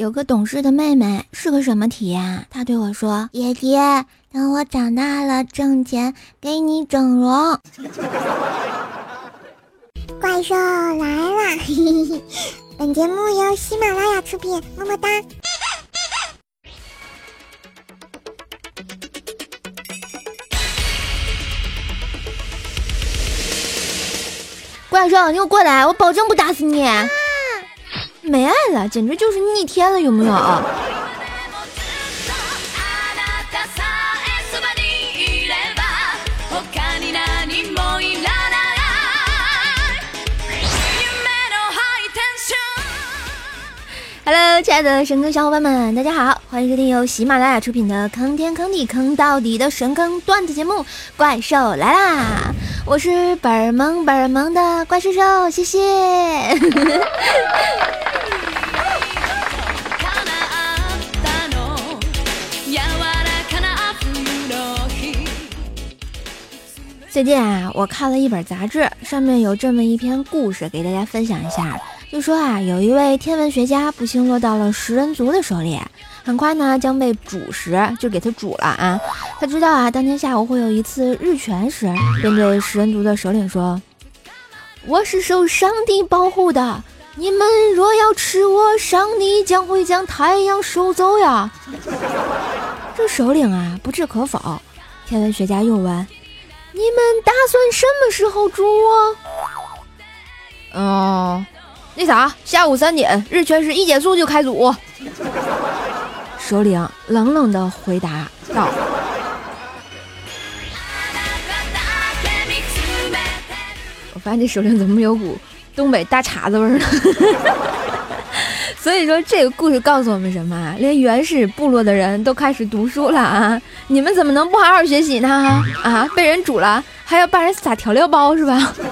有个懂事的妹妹，是个什么体验？她对我说：“爷爷，等我长大了挣钱给你整容。”怪兽来了！本节目由喜马拉雅出品，么么哒。怪兽，你给我过来，我保证不打死你。没爱了，简直就是逆天了，有没有？Hello，亲爱的神坑小伙伴们，大家好，欢迎收听由喜马拉雅出品的坑天坑地坑到底的神坑段子节目《怪兽来啦》，我是本儿萌本儿萌的怪兽兽，谢谢。最近啊，我看了一本杂志，上面有这么一篇故事，给大家分享一下。就说啊，有一位天文学家不幸落到了食人族的手里，很快呢将被煮食，就给他煮了啊。他知道啊，当天下午会有一次日全食，便对食人族的首领说：“我是受上帝保护的，你们若要吃我，上帝将会将太阳收走呀。”这首领啊不置可否。天文学家又问：“你们打算什么时候煮我？”嗯。那啥，下午三点，日全食一结束就开组。首领冷冷的回答道：“我发现这首领怎么有股东北大碴子味儿呢？”所以说，这个故事告诉我们什么啊？连原始部落的人都开始读书了啊！你们怎么能不好好学习呢？啊，被人煮了还要帮人撒调料包是吧？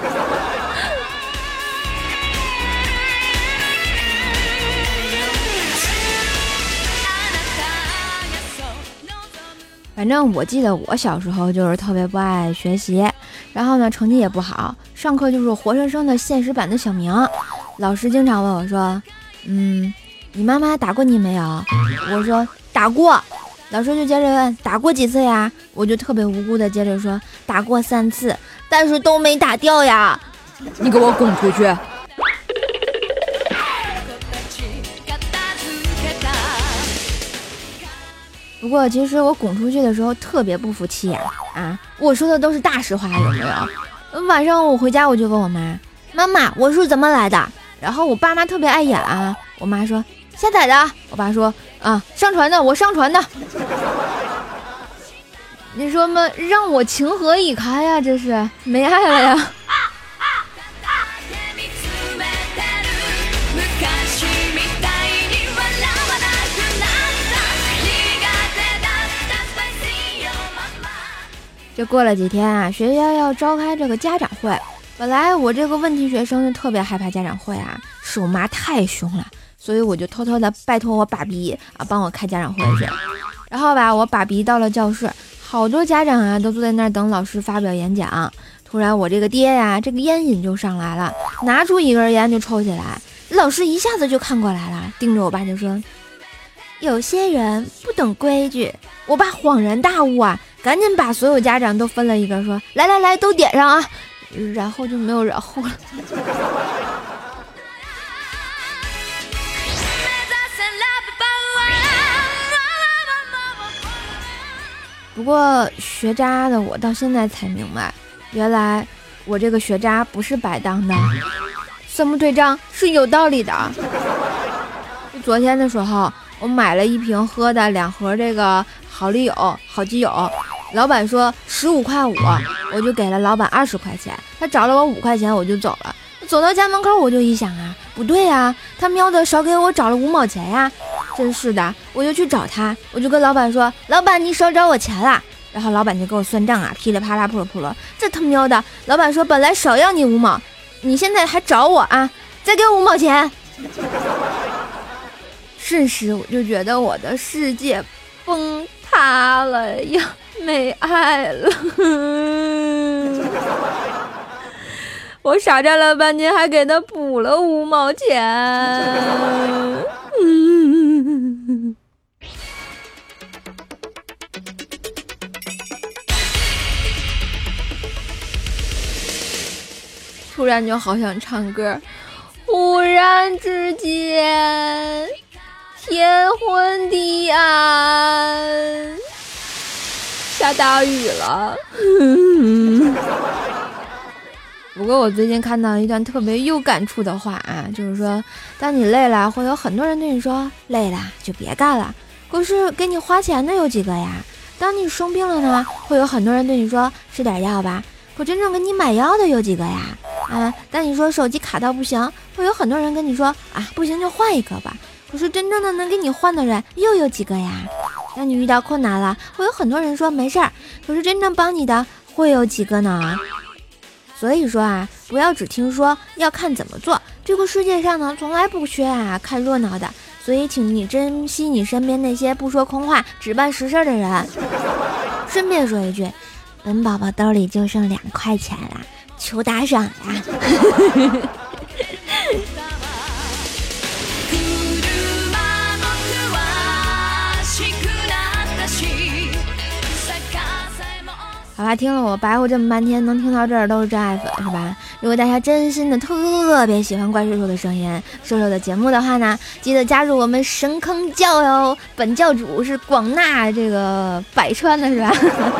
反正我记得我小时候就是特别不爱学习，然后呢成绩也不好，上课就是活生生的现实版的小明。老师经常问我说：“嗯，你妈妈打过你没有？”我说：“打过。”老师就接着问：“打过几次呀？”我就特别无辜的接着说：“打过三次，但是都没打掉呀。”你给我滚出去！不过，其实我滚出去的时候特别不服气呀！啊，我说的都是大实话，有没有？晚上我回家我就问我妈：“妈妈，我是怎么来的？”然后我爸妈特别爱演啊，我妈说：“下载的。”我爸说：“啊，上传的，我上传的。”你说嘛，让我情何以堪呀？这是没爱了呀！这过了几天啊，学校要召开这个家长会。本来我这个问题学生就特别害怕家长会啊，是我妈太凶了，所以我就偷偷的拜托我爸比啊帮我开家长会去。然后吧，我爸比到了教室，好多家长啊都坐在那儿等老师发表演讲。突然我这个爹呀，这个烟瘾就上来了，拿出一根烟就抽起来。老师一下子就看过来了，盯着我爸就说：“有些人不懂规矩。”我爸恍然大悟啊。赶紧把所有家长都分了一个，说来来来，都点上啊！然后就没有然后了。不过学渣的我到现在才明白，原来我这个学渣不是白当的，算不对账是有道理的。就昨天的时候，我买了一瓶喝的，两盒这个。好丽友，好基友，老板说十五块五，我就给了老板二十块钱。他找了我五块钱，我就走了。走到家门口，我就一想啊，不对呀，他喵的少给我找了五毛钱呀！真是的，我就去找他，我就跟老板说，老板你少找我钱了。然后老板就给我算账啊，噼里啪啦，扑噜扑噜。这他喵的，老板说本来少要你五毛，你现在还找我啊？再给我五毛钱。瞬时我就觉得我的世界崩。塌了呀，没爱了。我傻站了半天还给他补了五毛钱。突然就好想唱歌。忽然之间天昏地暗。下大雨了。不过我最近看到一段特别有感触的话啊，就是说，当你累了，会有很多人对你说累了就别干了。可是给你花钱的有几个呀？当你生病了呢，会有很多人对你说吃点药吧。可真正给你买药的有几个呀？啊，当你说手机卡到不行，会有很多人跟你说啊，不行就换一个吧。可是真正的能给你换的人又有几个呀？当你遇到困难了，会有很多人说没事儿。可是真正帮你的会有几个呢？所以说啊，不要只听说，要看怎么做。这个世界上呢，从来不缺啊看热闹的。所以，请你珍惜你身边那些不说空话、只办实事的人。顺便说一句，本宝宝兜里就剩两块钱了，求打赏呀！好吧，听了我白活这么半天，能听到这儿都是真爱粉，是吧？如果大家真心的特别喜欢怪兽兽的声音、兽兽的节目的话呢，记得加入我们神坑教哟！本教主是广纳这个百川的，是吧？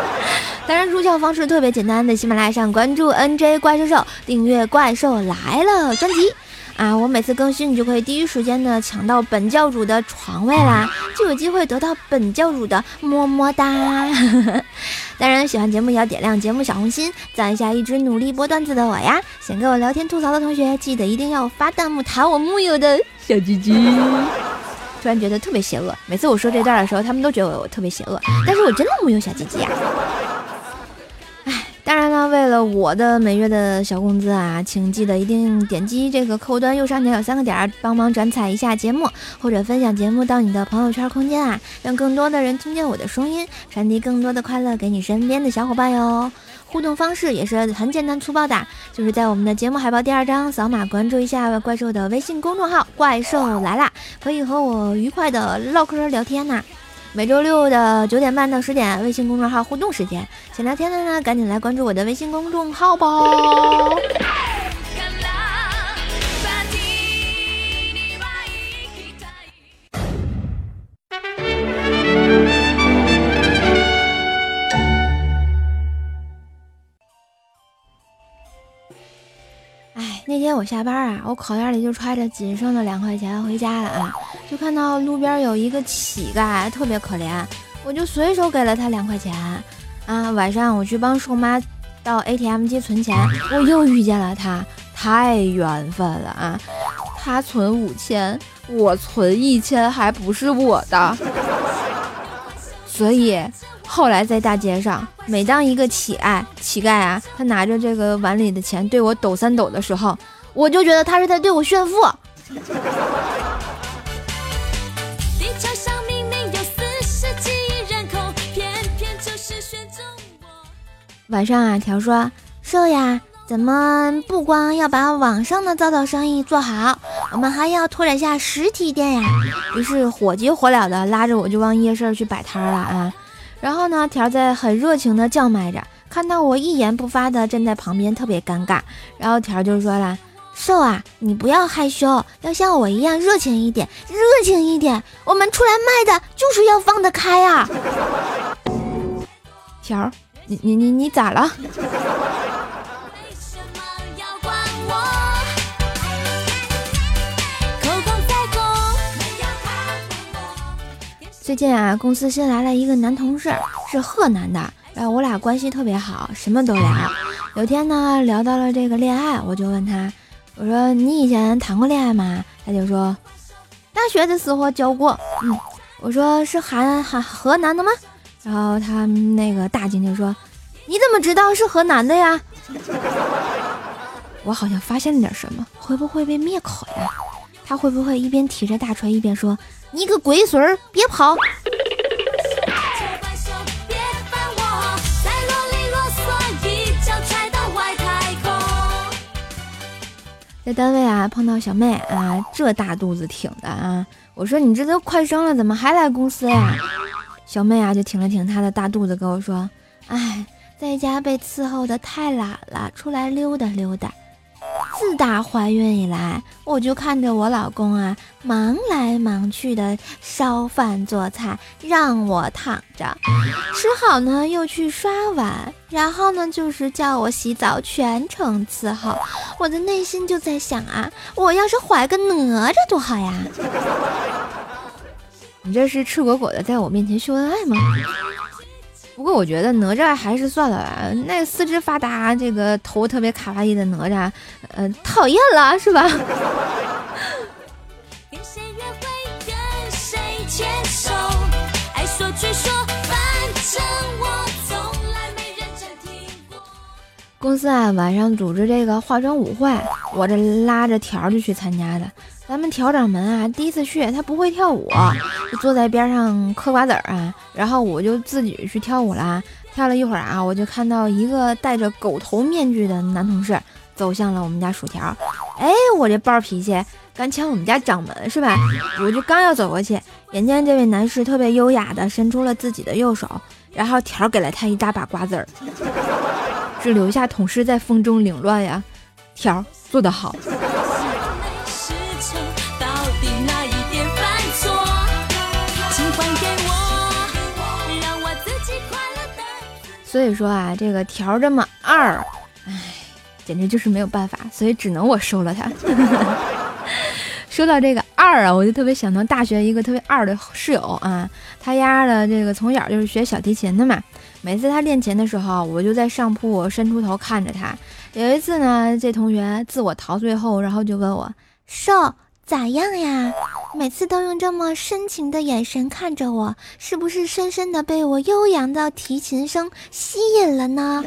当然，入教方式特别简单，在喜马拉雅上关注 NJ 怪兽兽，订阅《怪兽来了》专辑。啊！我每次更新，你就可以第一时间的抢到本教主的床位啦，就有机会得到本教主的么么哒。当然，喜欢节目也要点亮节目小红心，赞一下一直努力播段子的我呀！想跟我聊天吐槽的同学，记得一定要发弹幕弹我木有的小鸡鸡。突然觉得特别邪恶，每次我说这段的时候，他们都觉得我特别邪恶，但是我真的木有小鸡鸡呀。那，为了我的每月的小工资啊，请记得一定点击这个客户端右上角有三个点儿，帮忙转采一下节目，或者分享节目到你的朋友圈空间啊，让更多的人听见我的声音，传递更多的快乐给你身边的小伙伴哟。互动方式也是很简单粗暴的，就是在我们的节目海报第二张扫码关注一下怪兽的微信公众号“怪兽来啦”，可以和我愉快的唠嗑聊天呐。每周六的九点半到十点，微信公众号互动时间，想聊天的呢，赶紧来关注我的微信公众号吧。我下班啊，我口袋里就揣着仅剩的两块钱回家了啊。就看到路边有一个乞丐，特别可怜，我就随手给了他两块钱。啊，晚上我去帮瘦妈到 ATM 机存钱，我又遇见了他，太缘分了啊！他存五千，我存一千，还不是我的。所以后来在大街上，每当一个乞丐乞丐啊，他拿着这个碗里的钱对我抖三抖的时候，我就觉得他是在对我炫富。晚上啊，条说瘦呀，咱们不光要把网上的早早生意做好，我们还要拓展下实体店呀。于是火急火燎的拉着我就往夜市去摆摊了啊。然后呢，条在很热情的叫卖着，看到我一言不发的站在旁边，特别尴尬。然后条就说了：“瘦啊，你不要害羞，要像我一样热情一点，热情一点。我们出来卖的就是要放得开啊。”条。你你你你咋了？最近啊，公司新来了一个男同事，是河南的，然后我俩关系特别好，什么都聊。有天呢，聊到了这个恋爱，我就问他，我说你以前谈过恋爱吗？他就说大学的时候交过。嗯，我说是韩韩河南的吗？然后他那个大姐就说：“你怎么知道是河南的呀？”我好像发现了点什么，会不会被灭口呀？他会不会一边提着大锤一边说：“你个龟孙儿，别跑！”在单位啊，碰到小妹啊，这大肚子挺的啊，我说：“你这都快生了，怎么还来公司呀？”小妹啊，就挺了挺她的大肚子，跟我说：“哎，在家被伺候的太懒了，出来溜达溜达。”自打怀孕以来，我就看着我老公啊，忙来忙去的烧饭做菜，让我躺着，吃好呢又去刷碗，然后呢就是叫我洗澡，全程伺候。我的内心就在想啊，我要是怀个哪吒多好呀！你这是赤果果的在我面前秀恩爱吗？不过我觉得哪吒还是算了吧，那四肢发达、这个头特别卡哇伊的哪吒，呃，讨厌了是吧？公司啊，晚上组织这个化妆舞会，我这拉着条就去参加的。咱们调掌门啊，第一次去，他不会跳舞，就坐在边上嗑瓜子儿啊。然后我就自己去跳舞啦，跳了一会儿啊，我就看到一个戴着狗头面具的男同事走向了我们家薯条。哎，我这暴脾气，敢抢我们家掌门是吧？我就刚要走过去，眼见这位男士特别优雅的伸出了自己的右手，然后条给了他一大把瓜子儿，只留下同事在风中凌乱呀。条做得好。所以说啊，这个条这么二，唉，简直就是没有办法，所以只能我收了他。说到这个二啊，我就特别想到大学一个特别二的室友啊，他丫的这个从小就是学小提琴的嘛，每次他练琴的时候，我就在上铺伸出头看着他。有一次呢，这同学自我陶醉后，然后就问我：“瘦。”咋样呀？每次都用这么深情的眼神看着我，是不是深深的被我悠扬的提琴声吸引了呢？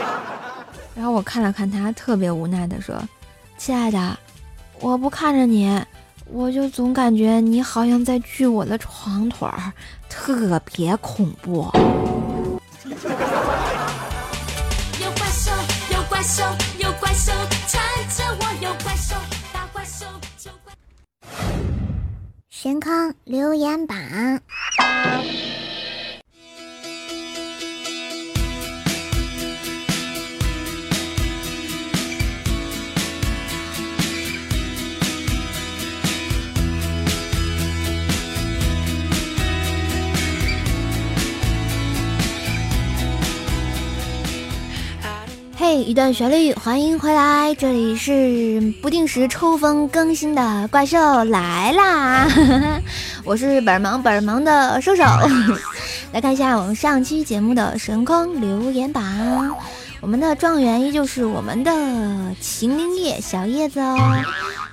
然后我看了看他，特别无奈的说：“亲爱的，我不看着你，我就总感觉你好像在锯我的床腿儿，特别恐怖。”有怪兽，有怪兽，有怪兽缠着我，有怪兽。大怪兽就怪神康留言板。嘿，一段旋律，欢迎回来，这里是不定时抽风更新的怪兽来啦！我是本忙本忙的兽兽，来看一下我们上期节目的神坑留言榜，我们的状元依旧是我们的秦灵叶小叶子哦。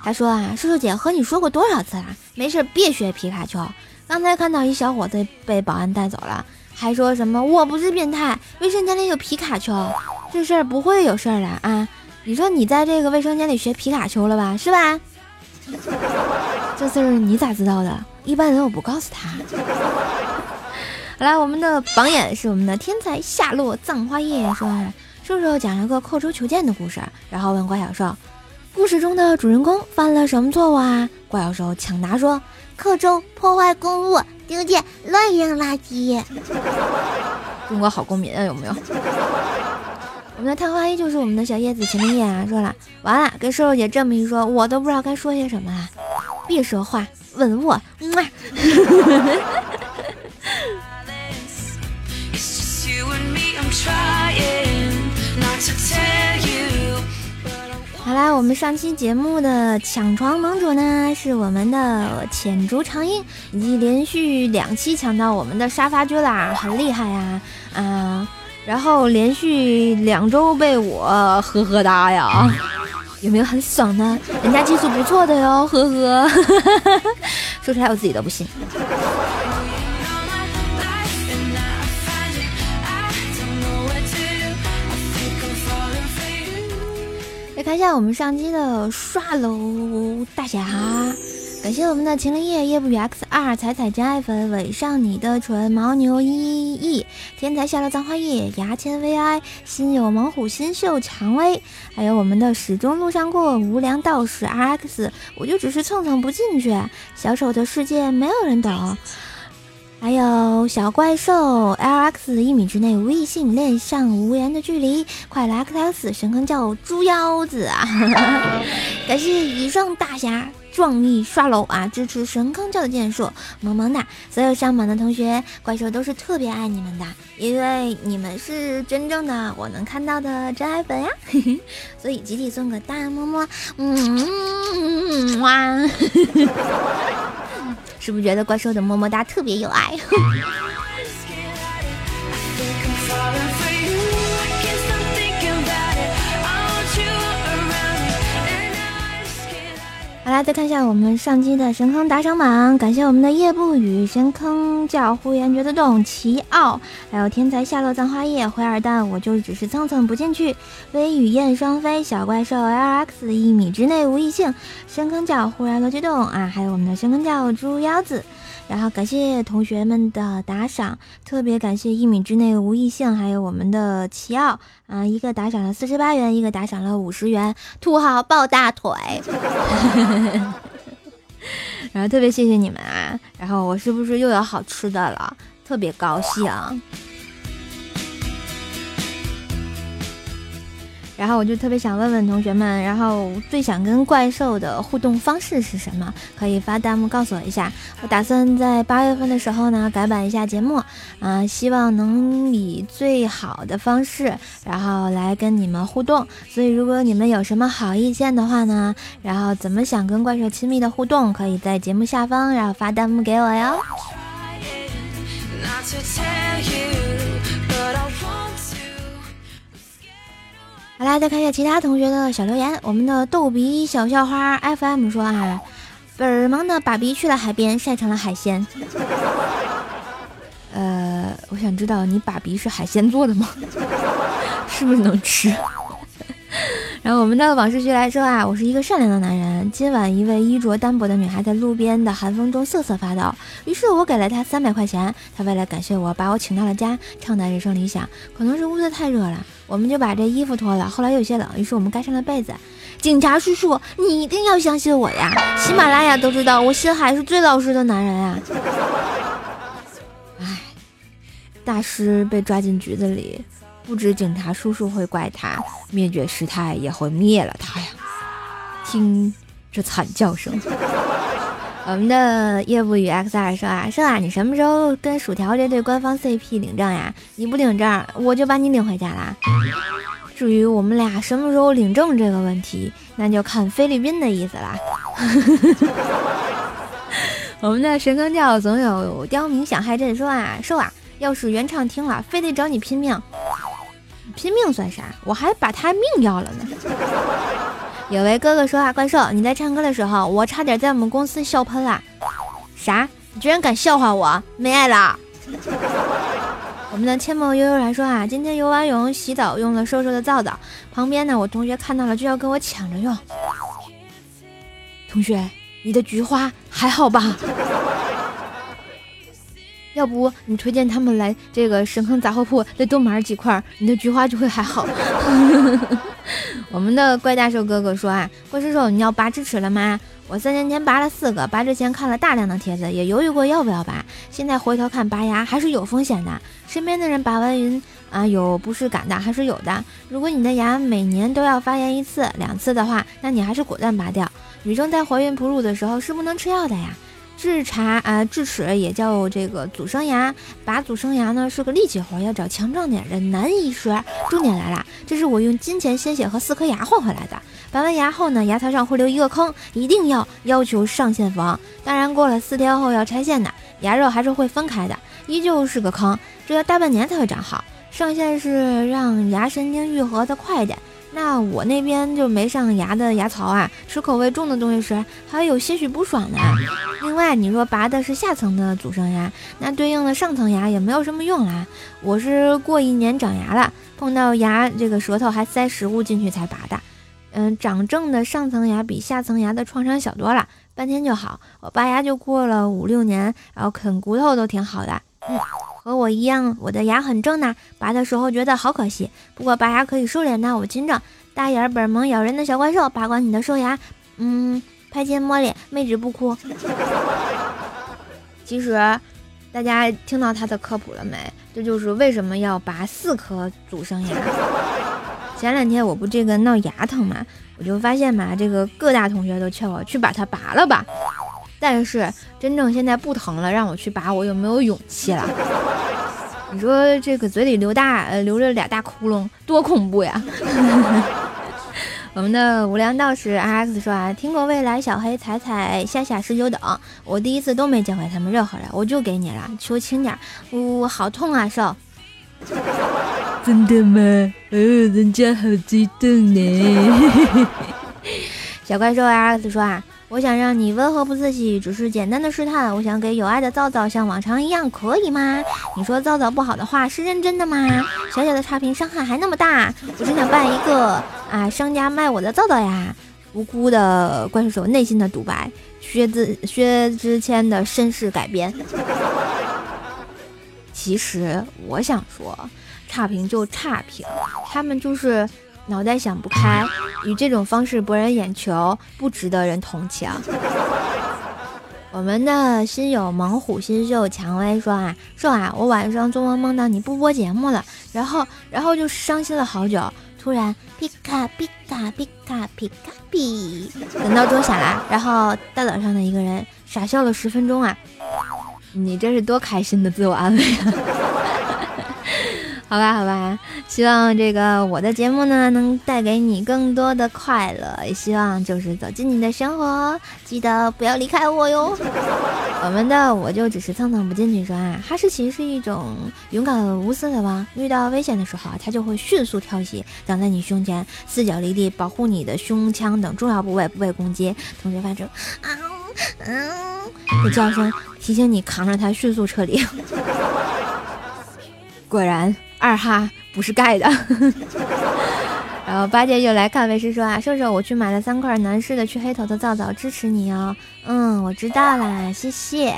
他说啊，兽兽姐和你说过多少次了，没事别学皮卡丘。刚才看到一小伙子被保安带走了，还说什么我不是变态，卫生间里有皮卡丘。这事儿不会有事儿的啊！你说你在这个卫生间里学皮卡丘了吧？是吧？这事儿你咋知道的？一般人我不告诉他。好了，我们的榜眼是我们的天才夏洛葬花叶，说兽兽讲了个刻舟求剑的故事，然后问怪小兽，故事中的主人公犯了什么错误啊？怪兽兽抢答说，刻舟破坏公物，丢件乱扔垃圾。中国好公民啊，有没有？我们的探花依旧是我们的小叶子秦明叶啊，说了完了，跟瘦瘦姐这么一说，我都不知道该说些什么了。别说话，吻我。好啦，我们上期节目的抢床盟主呢，是我们的浅竹长音，已经连续两期抢到我们的沙发居啦，很厉害呀，啊。然后连续两周被我呵呵哒呀，有没有很爽呢？人家技术不错的哟，呵呵，说出来我自己都不信。来看一下我们上期的刷楼大侠。感谢我们的秦林叶、叶不语 X 二、彩彩真爱粉、吻上你的唇、牦牛一亿、天才下了葬花叶、牙签 VI、心有猛虎、新秀蔷薇，还有我们的始终路上过、无良道士 RX，我就只是蹭蹭不进去，小丑的世界没有人懂。还有小怪兽 LX 一米之内无异性恋上无言的距离，快来 X X 神坑叫猪腰子啊！感谢以上大侠壮丽刷楼啊，支持神坑教的建设，萌萌哒！所有上榜的同学，怪兽都是特别爱你们的，因为你们是真正的我能看到的真爱粉呀！所以集体送个大么么，嗯哇！是不是觉得怪兽的么么哒特别有爱？好啦，再看一下我们上期的神坑打赏榜，感谢我们的夜不语、神坑叫呼延觉得动、奇奥，还有天才夏洛葬花叶、灰二蛋，我就只是蹭蹭不进去，微雨燕双飞、小怪兽 LX 一米之内无异性、神坑叫忽然乐激动啊，还有我们的神坑叫猪腰子。然后感谢同学们的打赏，特别感谢一米之内无异性，还有我们的奇奥啊，一个打赏了四十八元，一个打赏了五十元，土豪抱大腿。然后特别谢谢你们啊！然后我是不是又有好吃的了？特别高兴。然后我就特别想问问同学们，然后最想跟怪兽的互动方式是什么？可以发弹幕告诉我一下。我打算在八月份的时候呢改版一下节目，啊，希望能以最好的方式，然后来跟你们互动。所以如果你们有什么好意见的话呢，然后怎么想跟怪兽亲密的互动，可以在节目下方然后发弹幕给我哟。好啦，再看一下其他同学的小留言。我们的逗比小校花 FM 说啊，本儿萌的爸比去了海边，晒成了海鲜。呃，我想知道你爸比是海鲜做的吗？是不是能吃？然后我们的往事剧来说啊，我是一个善良的男人。今晚一位衣着单薄的女孩在路边的寒风中瑟瑟发抖，于是我给了她三百块钱。她为了感谢我，把我请到了家，畅谈人生理想。可能是屋子太热了，我们就把这衣服脱了。后来有些冷，于是我们盖上了被子。警察叔叔，你一定要相信我呀！喜马拉雅都知道我心海是最老实的男人啊。唉，大师被抓进局子里。不止警察叔叔会怪他，灭绝师太也会灭了他呀！听这惨叫声，我们的叶不语 X 二说啊，说啊，你什么时候跟薯条这对官方 CP 领证呀？你不领证，我就把你领回家啦。至于我们俩什么时候领证这个问题，那就看菲律宾的意思啦。我们的神坑教总有刁民想害朕说啊，说啊，要是原唱听了，非得找你拼命。拼命算啥？我还把他命要了呢。有位哥哥说啊，怪兽，你在唱歌的时候，我差点在我们公司笑喷了。啥？你居然敢笑话我？没爱了。我们的千梦悠悠来说啊，今天游完泳洗澡用了瘦瘦的皂皂，旁边呢我同学看到了就要跟我抢着用。同学，你的菊花还好吧？要不你推荐他们来这个神坑杂货铺再多买几块，你的菊花就会还好。我们的怪大寿哥哥说啊，怪叔叔你要拔智齿了吗？我三年前拔了四个，拔之前看了大量的帖子，也犹豫过要不要拔，现在回头看拔牙还是有风险的。身边的人拔完云啊有不适感的还是有的。如果你的牙每年都要发炎一次、两次的话，那你还是果断拔掉。女生在怀孕哺乳的时候是不能吃药的呀。智齿啊，智齿也叫这个阻生牙，拔阻生牙呢是个力气活，要找强壮点的男医师。重点来了，这是我用金钱、鲜血和四颗牙换回来的。拔完牙后呢，牙槽上会留一个坑，一定要要求上线缝。当然，过了四天后要拆线的，牙肉还是会分开的，依旧是个坑，这要大半年才会长好。上线是让牙神经愈合的快一点。那我那边就没上牙的牙槽啊，吃口味重的东西时还有些许不爽呢。另外，你说拔的是下层的阻生牙，那对应的上层牙也没有什么用啦。我是过一年长牙了，碰到牙这个舌头还塞食物进去才拔的。嗯，长正的上层牙比下层牙的创伤小多了，半天就好。我拔牙就过了五六年，然后啃骨头都挺好的。嗯。和我一样，我的牙很正呢。拔的时候觉得好可惜，不过拔牙可以瘦脸的，我亲着。大眼本萌咬人的小怪兽，拔光你的兽牙，嗯，拍肩摸脸，妹纸不哭。其实，大家听到他的科普了没？这就是为什么要拔四颗祖生牙。前两天我不这个闹牙疼嘛，我就发现嘛，这个各大同学都劝我去把它拔了吧。但是真正现在不疼了，让我去拔，我有没有勇气了？你说这个嘴里留大呃留着俩大窟窿，多恐怖呀！我们的无良道士 R X 说啊，听过未来小黑彩彩夏夏十九等，我第一次都没见过他们任何人，我就给你了，求轻点，呜，好痛啊，手！真的吗？哦，人家好激动呢。小怪兽 R X 说啊，我想让你温和不自喜，只是简单的试探，我想给有爱的皂皂像往常一样，可以吗？你说皂皂不好的话是认真的吗？小小的差评伤害还那么大，我只想办一个。啊！商家卖我的皂皂呀！无辜的怪兽手内心的独白，薛之薛之谦的身世改编。其实我想说，差评就差评，他们就是脑袋想不开，以这种方式博人眼球，不值得人同情。我们的新友猛虎新秀蔷薇说啊，说啊，我晚上做梦梦到你不播节目了，然后然后就伤心了好久。突然，皮卡皮卡皮卡皮卡皮，等闹钟响了，然后大早上的一个人傻笑了十分钟啊！你这是多开心的自我安慰啊！好吧，好吧，希望这个我的节目呢能带给你更多的快乐，也希望就是走进你的生活，记得不要离开我哟。我们的我就只是蹭蹭不进去说啊，哈士奇是一种勇敢无私的汪，遇到危险的时候啊，它就会迅速跳起，挡在你胸前，四脚离地，保护你的胸腔等重要部位不被攻击，同时发出啊嗯的叫声，提醒你扛着它迅速撤离。果然。二哈不是盖的，然后八戒就来看为师说啊，瘦瘦，我去买了三块男士的去黑头的皂皂，支持你哦。嗯，我知道啦，谢谢。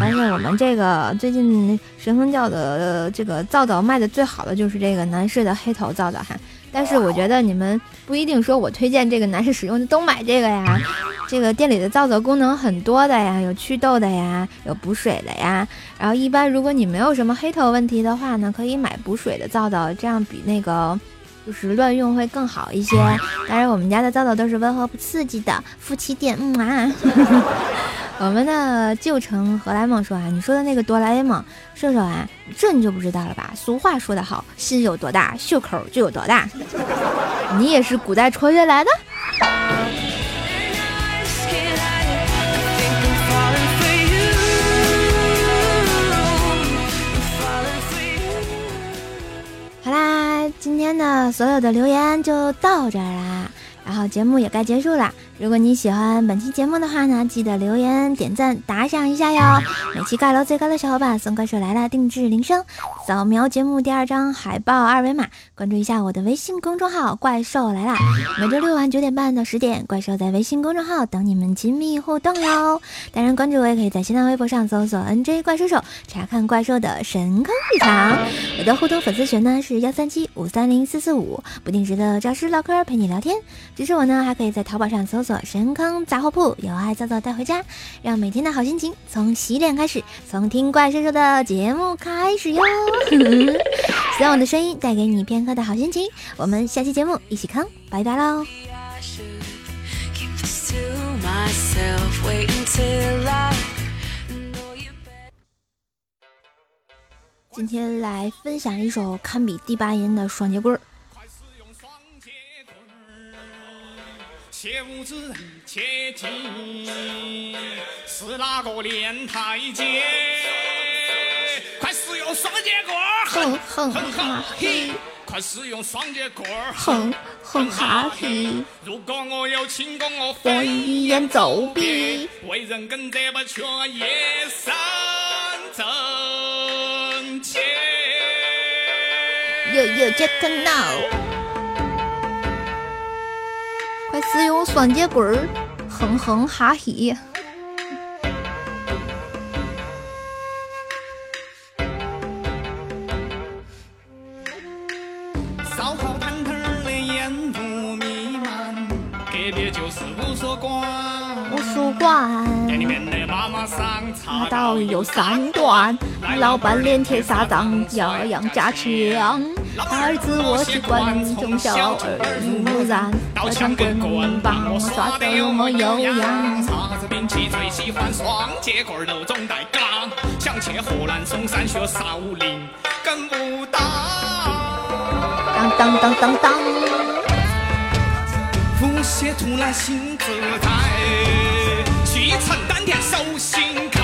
发现我们这个最近神风教的这个皂皂卖的最好的就是这个男士的黑头皂皂哈。但是我觉得你们不一定说我推荐这个男士使用的都买这个呀。这个店里的皂皂功能很多的呀，有祛痘的呀，有补水的呀。然后一般如果你没有什么黑头问题的话呢，可以买补水的皂皂，这样比那个就是乱用会更好一些。当然我们家的皂皂都是温和不刺激的，夫妻店，嗯啊。我们的旧城荷兰梦说啊，你说的那个哆啦 A 梦，射手啊，这你就不知道了吧？俗话说得好，心有多大，袖口就有多大。你也是古代穿越来的？所有的留言就到这儿啦，然后节目也该结束了。如果你喜欢本期节目的话呢，记得留言、点赞、打赏一下哟！每期盖楼最高的小伙伴送怪兽来了定制铃声，扫描节目第二张海报二维码，关注一下我的微信公众号“怪兽来啦”。每周六晚九点半到十点，怪兽在微信公众号等你们亲密互动哟！当然，关注我也可以在新浪微博上搜索 “nj 怪兽手”，查看怪兽的神坑日常。我的互动粉丝群呢是幺三七五三零四四五，不定时的找师唠嗑陪你聊天。支持我呢，还可以在淘宝上搜。神坑杂货铺，有爱早早带回家，让每天的好心情从洗脸开始，从听怪兽兽的节目开始哟。希望我的声音带给你片刻的好心情，我们下期节目一起坑，拜拜喽！今天来分享一首堪比第八音的双截棍切勿自切记，是哪个练太极？快使用双截棍儿，哼哼哈嘿！快使用双截棍儿，哼哼哈嘿！如果我有轻功，我飞檐走壁，为人耿直不屈，一身正气。有有 Jack now。使用双节棍儿，哼哼哈嘿。烧烤摊摊的烟雾弥漫，隔壁就是。书馆。里面的妈妈桑茶茶道有三段，老板脸贴撒脏，样样加强。儿子我习惯从小耳濡目染，刀枪棍棍棒我耍得我有样。啥子兵器最喜欢双节棍儿斗中带杠，想去河南嵩山学少林跟武当。当当当当当，腹泻突然心自在，气沉丹田手心开，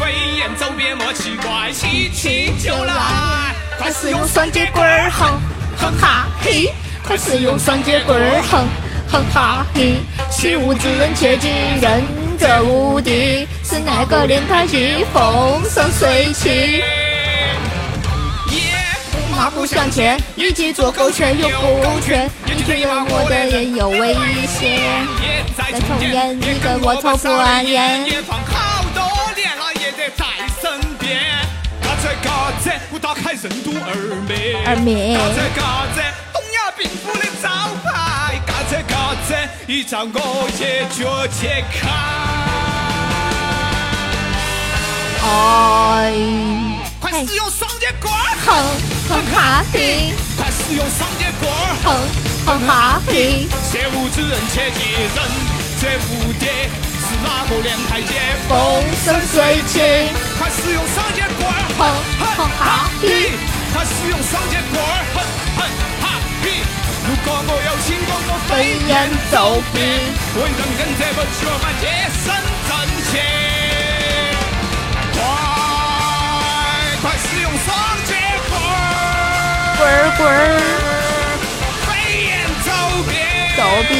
飞檐走壁莫奇怪，气气就来。快使用双节棍儿，哼哼哈嘿！快使用双截棍儿，哼哼哈嘿！习武之人切记忍者无敌，是那个练太极风生水起。耶！马步向前，一记左勾拳右勾拳，一拳让我的也有危险。也在再重演你跟我抽不完烟。也放好多年了，也得在身边。嘎子嘎子，我打开任督二脉。二脉嘎子嘎子，东亚病夫的招牌。嘎子嘎子，一招我也绝解开。哎，快使用双截棍，哼哼哈嘿，快使用双截棍。哼哼哈嘿，学武之人切记忍者无敌，是哪个练太极风生水起。快使用双截棍，哼哼哈嘿，快使用双截棍，哼哼！如果我有轻功，我飞檐走壁，为人跟这么血脉洁身正气。快快使用双截棍儿，棍儿棍儿，飞檐走壁，走壁。